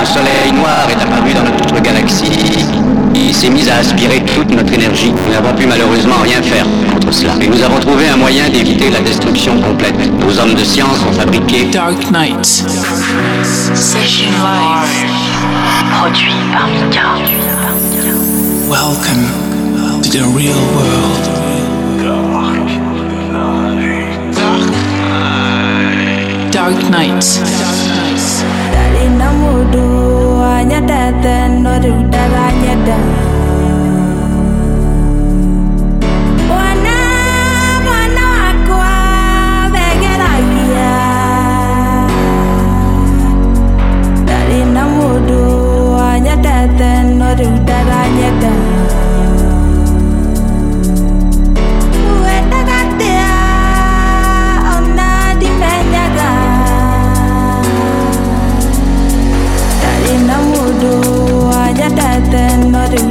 un soleil noir est apparu dans notre galaxie. Il s'est mis à aspirer toute notre énergie. Nous n'avons pu malheureusement rien faire contre cela. Mais nous avons trouvé un moyen d'éviter la destruction complète. Nos hommes de science ont fabriqué Dark Knight. Session Produit par Mika. Welcome to the real world. Dark Knight. Dark Knight. nyada then no do dara nyada Do I need to know that I need to? another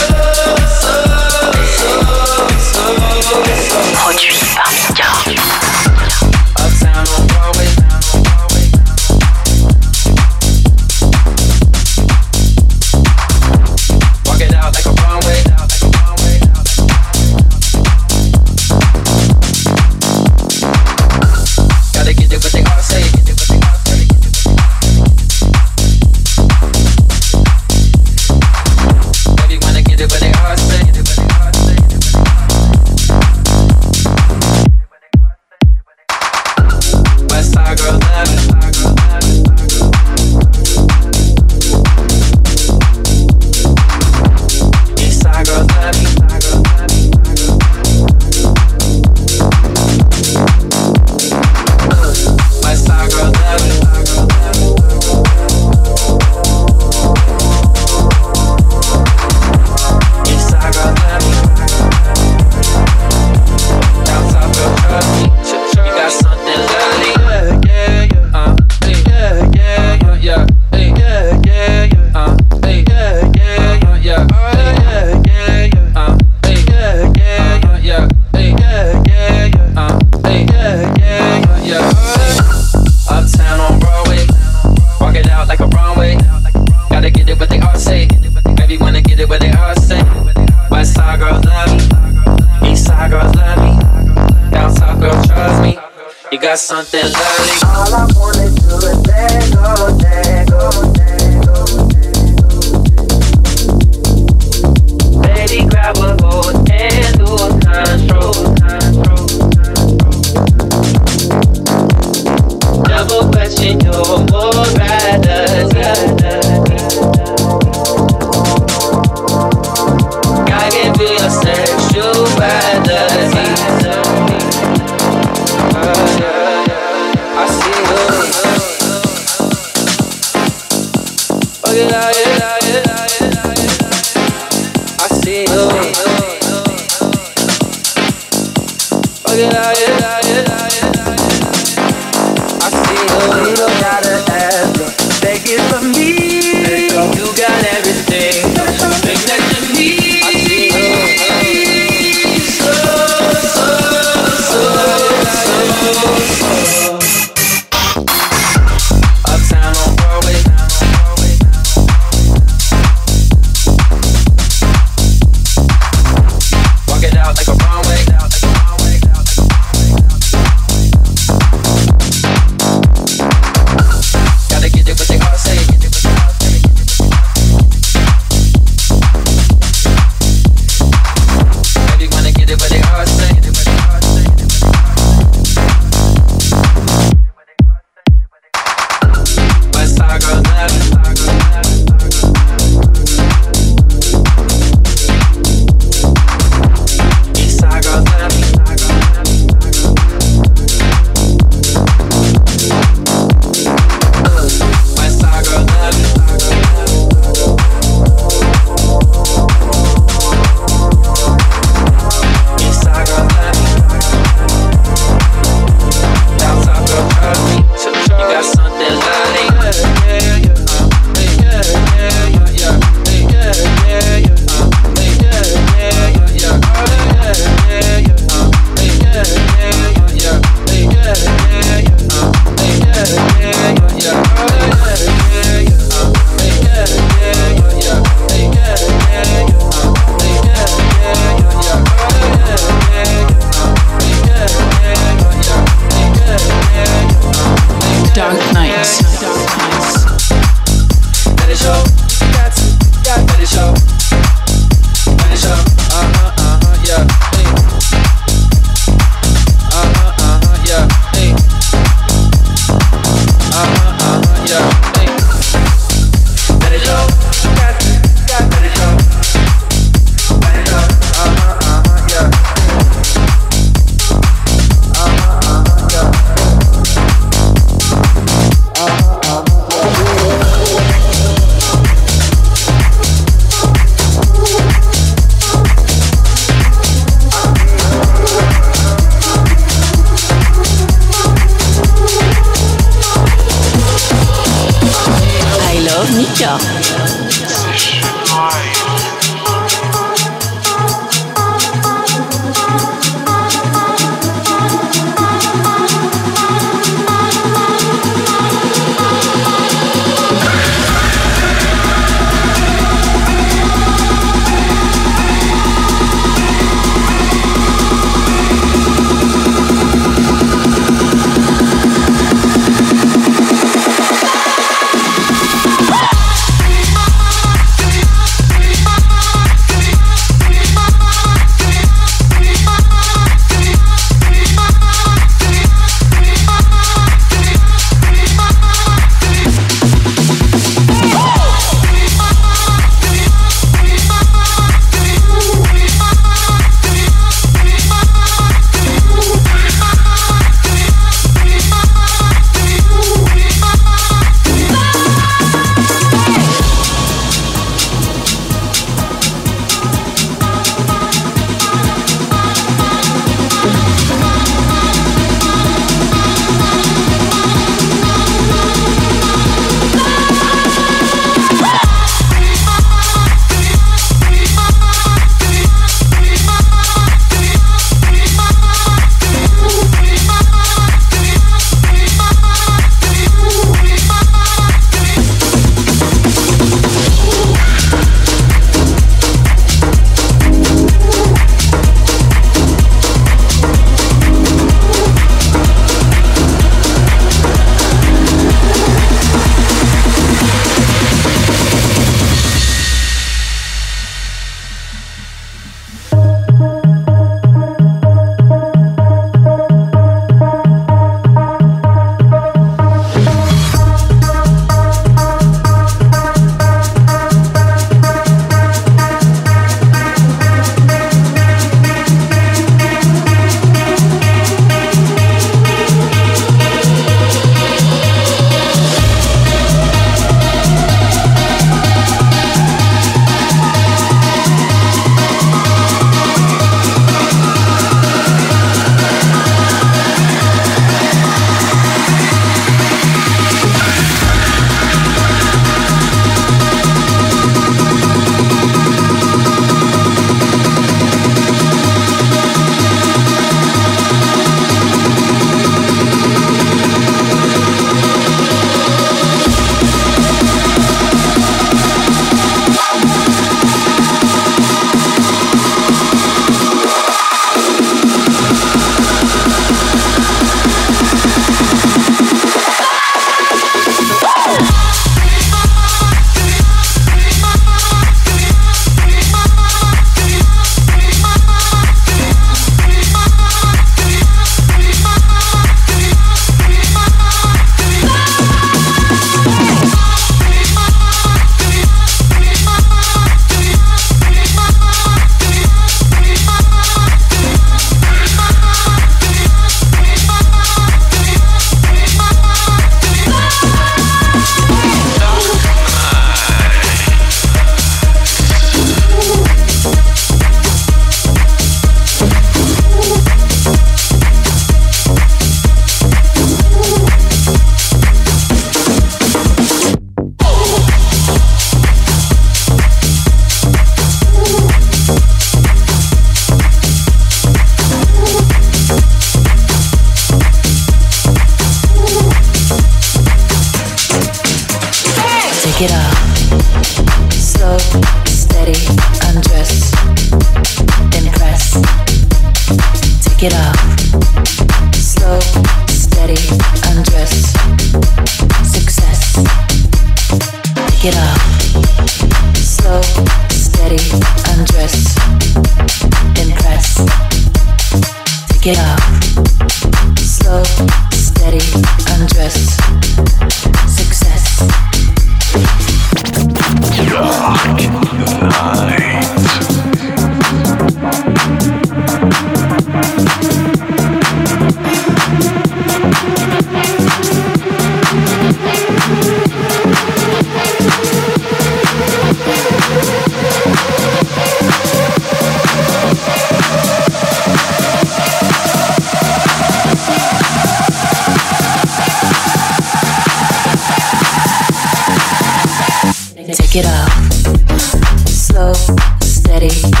it off. Slow, steady.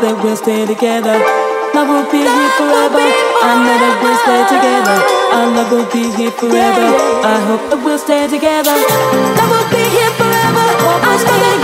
that we'll stay together. Love will be here forever. I know that we'll stay together. Our love will be here forever. I hope that we'll stay together. Love will be here forever. I know that